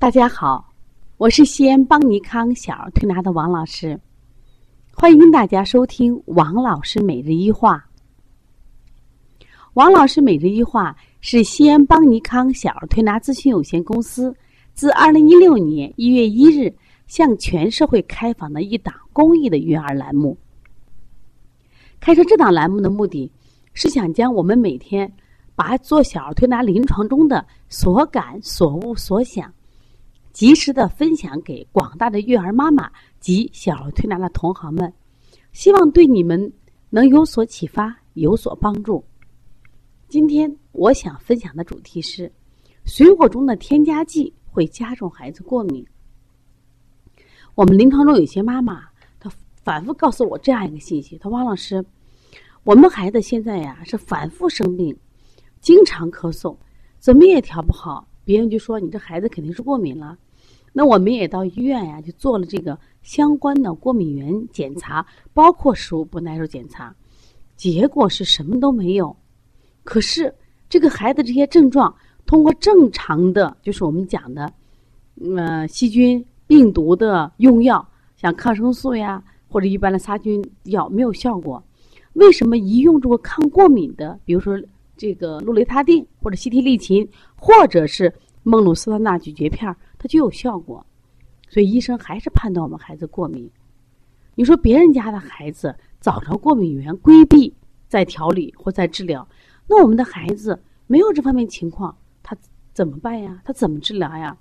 大家好，我是西安邦尼康小儿推拿的王老师，欢迎大家收听王老师每日一话。王老师每日一话是西安邦尼康小儿推拿咨询有限公司自二零一六年一月一日向全社会开放的一档公益的育儿栏目。开设这档栏目的目的是想将我们每天把做小儿推拿临床中的所感、所悟、所想。及时的分享给广大的育儿妈妈及小儿推拿的同行们，希望对你们能有所启发，有所帮助。今天我想分享的主题是：水果中的添加剂会加重孩子过敏。我们临床中有些妈妈，她反复告诉我这样一个信息：，她说王老师，我们孩子现在呀是反复生病，经常咳嗽，怎么也调不好。别人就说你这孩子肯定是过敏了，那我们也到医院呀，就做了这个相关的过敏原检查，包括食物不耐受检查，结果是什么都没有。可是这个孩子这些症状，通过正常的，就是我们讲的，呃，细菌、病毒的用药，像抗生素呀或者一般的杀菌药没有效果。为什么一用这个抗过敏的，比如说？这个氯雷他定或者西替利嗪，或者是孟鲁司他钠咀嚼片儿，它就有效果。所以医生还是判断我们孩子过敏。你说别人家的孩子找着过敏源，规避在调理或在治疗，那我们的孩子没有这方面情况，他怎么办呀？他怎么治疗呀？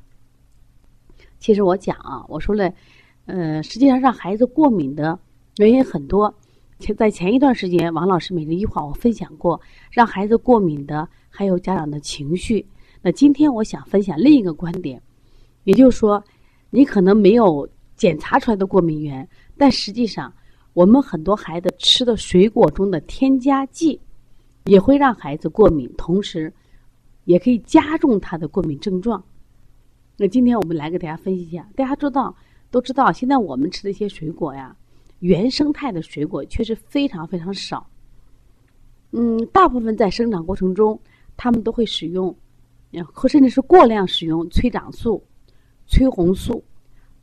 其实我讲啊，我说了，呃，实际上让孩子过敏的原因很多。前在前一段时间，王老师每日一话我分享过，让孩子过敏的还有家长的情绪。那今天我想分享另一个观点，也就是说，你可能没有检查出来的过敏源，但实际上我们很多孩子吃的水果中的添加剂也会让孩子过敏，同时也可以加重他的过敏症状。那今天我们来给大家分析一下，大家知道都知道，现在我们吃的一些水果呀。原生态的水果确实非常非常少，嗯，大部分在生长过程中，他们都会使用，或甚至是过量使用催长素、催红素、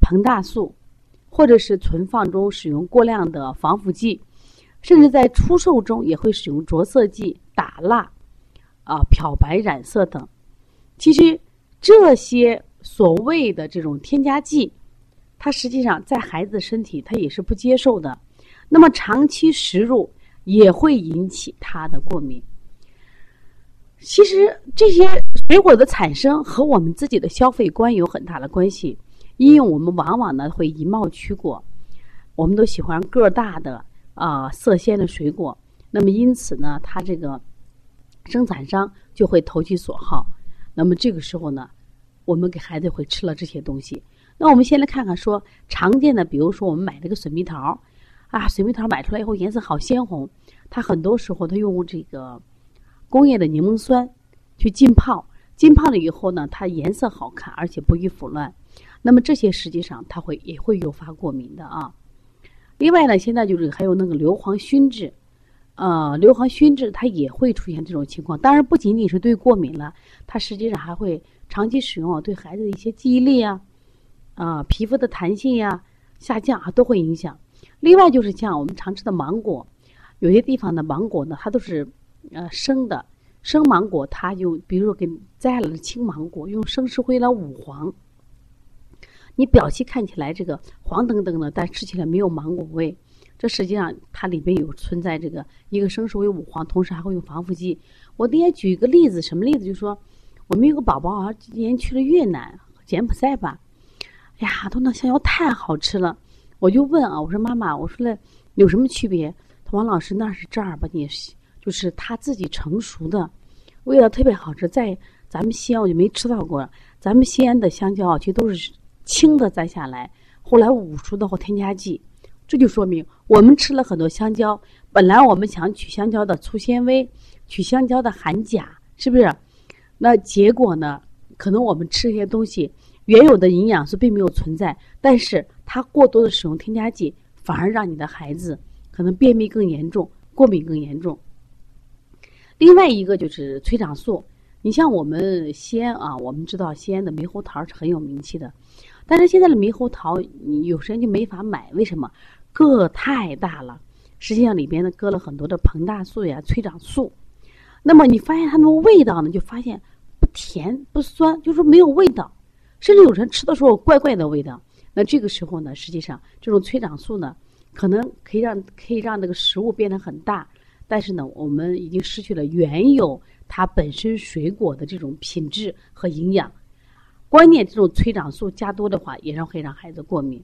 膨大素，或者是存放中使用过量的防腐剂，甚至在出售中也会使用着色剂、打蜡、啊漂白染色等。其实这些所谓的这种添加剂。它实际上在孩子身体，他也是不接受的。那么长期食入也会引起他的过敏。其实这些水果的产生和我们自己的消费观有很大的关系，因为我们往往呢会以貌取果，我们都喜欢个大的啊色鲜的水果。那么因此呢，它这个生产商就会投其所好。那么这个时候呢，我们给孩子会吃了这些东西。那我们先来看看说常见的，比如说我们买这个水蜜桃，啊，水蜜桃买出来以后颜色好鲜红，它很多时候它用这个工业的柠檬酸去浸泡，浸泡了以后呢，它颜色好看，而且不易腐烂。那么这些实际上它会也会诱发过敏的啊。另外呢，现在就是还有那个硫磺熏制，呃，硫磺熏制它也会出现这种情况。当然不仅仅是对过敏了，它实际上还会长期使用啊，对孩子的一些记忆力啊。啊，皮肤的弹性呀下降啊，都会影响。另外就是像我们常吃的芒果，有些地方的芒果呢，它都是呃生的，生芒果它就比如说给摘了青芒果，用生石灰来捂黄，你表皮看起来这个黄澄澄的，但吃起来没有芒果味。这实际上它里边有存在这个一个生石灰捂黄，同时还会用防腐剂。我给你举一个例子，什么例子？就是说我们有个宝宝啊，今年去了越南、柬埔寨吧。哎呀，都那香蕉太好吃了，我就问啊，我说妈妈，我说那有什么区别？他王老师那是这儿吧？你就是他自己成熟的，味道特别好吃。在咱们西安我就没吃到过，咱们西安的香蕉啊，其实都是青的摘下来，后来捂熟的或添加剂，这就说明我们吃了很多香蕉。本来我们想取香蕉的粗纤维，取香蕉的含钾，是不是？那结果呢？可能我们吃这些东西。原有的营养素并没有存在，但是它过多的使用添加剂，反而让你的孩子可能便秘更严重，过敏更严重。另外一个就是催长素，你像我们西安啊，我们知道西安的猕猴桃是很有名气的，但是现在的猕猴桃你有时间就没法买，为什么？个太大了，实际上里边呢搁了很多的膨大素呀、催长素。那么你发现它那个味道呢，就发现不甜不酸，就是没有味道，甚至有人吃的时候怪怪的味道。那这个时候呢，实际上这种催长素呢，可能可以让可以让那个食物变得很大，但是呢，我们已经失去了原有。它本身水果的这种品质和营养，关键这种催长素加多的话，也让会让孩子过敏。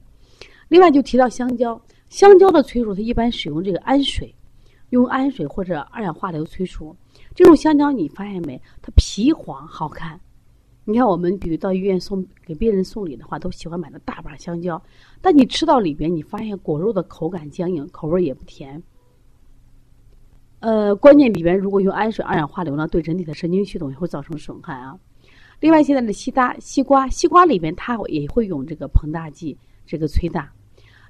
另外就提到香蕉，香蕉的催熟它一般使用这个氨水，用氨水或者二氧化硫催熟。这种香蕉你发现没？它皮黄好看。你看我们比如到医院送给病人送礼的话，都喜欢买的大把香蕉，但你吃到里边，你发现果肉的口感僵硬，口味也不甜。呃，关键里边如果用氨水、二氧化硫呢，对人体的神经系统也会造成损害啊。另外，现在的西大西瓜，西瓜里边它也会用这个膨大剂，这个催大。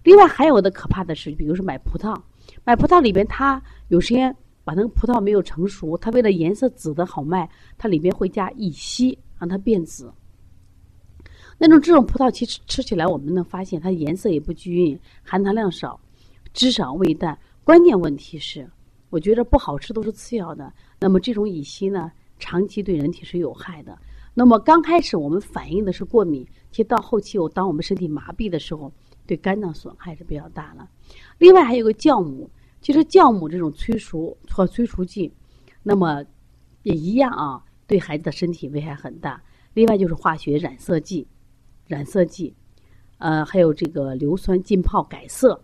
另外还有的可怕的是，比如说买葡萄，买葡萄里边它有时间把那个葡萄没有成熟，它为了颜色紫的好卖，它里边会加乙烯让它变紫。那种这种葡萄其实吃起来我们能发现它颜色也不均匀，含糖量少，汁少味淡。关键问题是。我觉得不好吃都是次要的。那么这种乙烯呢，长期对人体是有害的。那么刚开始我们反映的是过敏，其实到后期，我当我们身体麻痹的时候，对肝脏损害是比较大了。另外还有个酵母，其实酵母这种催熟或催熟剂，那么也一样啊，对孩子的身体危害很大。另外就是化学染色剂，染色剂，呃，还有这个硫酸浸泡改色。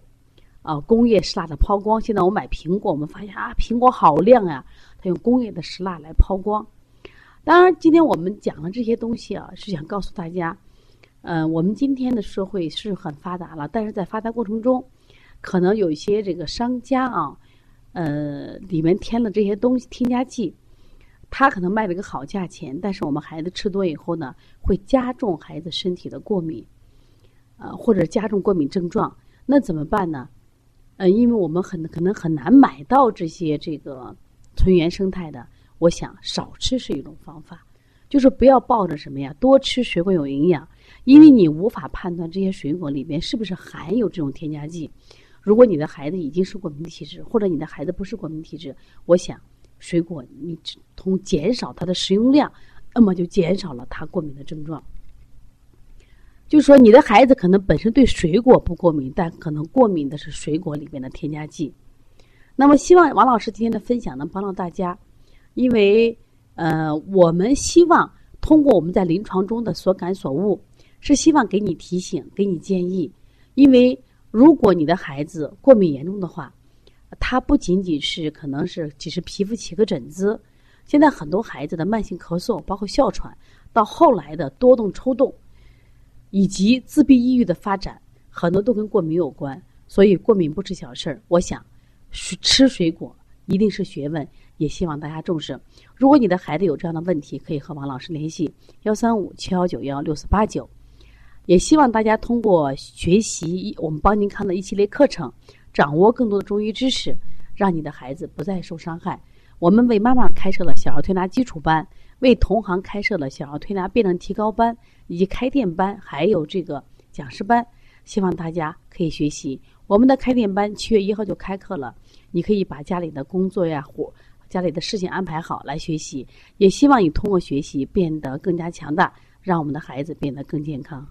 啊，工业石蜡的抛光，现在我买苹果，我们发现啊，苹果好亮呀。它用工业的石蜡来抛光。当然，今天我们讲的这些东西啊，是想告诉大家，嗯，我们今天的社会是很发达了，但是在发达过程中，可能有一些这个商家啊，呃，里面添了这些东西添加剂，他可能卖了个好价钱，但是我们孩子吃多以后呢，会加重孩子身体的过敏，呃，或者加重过敏症状，那怎么办呢？呃，因为我们很可能很难买到这些这个纯原生态的，我想少吃是一种方法，就是不要抱着什么呀，多吃水果有营养，因为你无法判断这些水果里面是不是含有这种添加剂。如果你的孩子已经是过敏体质，或者你的孩子不是过敏体质，我想水果你从减少它的食用量，那么就减少了他过敏的症状。就是说，你的孩子可能本身对水果不过敏，但可能过敏的是水果里面的添加剂。那么，希望王老师今天的分享能帮到大家，因为呃，我们希望通过我们在临床中的所感所悟，是希望给你提醒、给你建议。因为如果你的孩子过敏严重的话，他不仅仅是可能是只是皮肤起个疹子，现在很多孩子的慢性咳嗽，包括哮喘，到后来的多动抽动。以及自闭抑郁的发展，很多都跟过敏有关，所以过敏不是小事儿。我想，吃水果一定是学问，也希望大家重视。如果你的孩子有这样的问题，可以和王老师联系：幺三五七幺九幺六四八九。也希望大家通过学习我们邦尼康的一系列课程，掌握更多的中医知识，让你的孩子不再受伤害。我们为妈妈开设了小儿推拿基础班。为同行开设了小儿推拿辩证提高班，以及开店班，还有这个讲师班，希望大家可以学习。我们的开店班七月一号就开课了，你可以把家里的工作呀、活、家里的事情安排好来学习。也希望你通过学习变得更加强大，让我们的孩子变得更健康。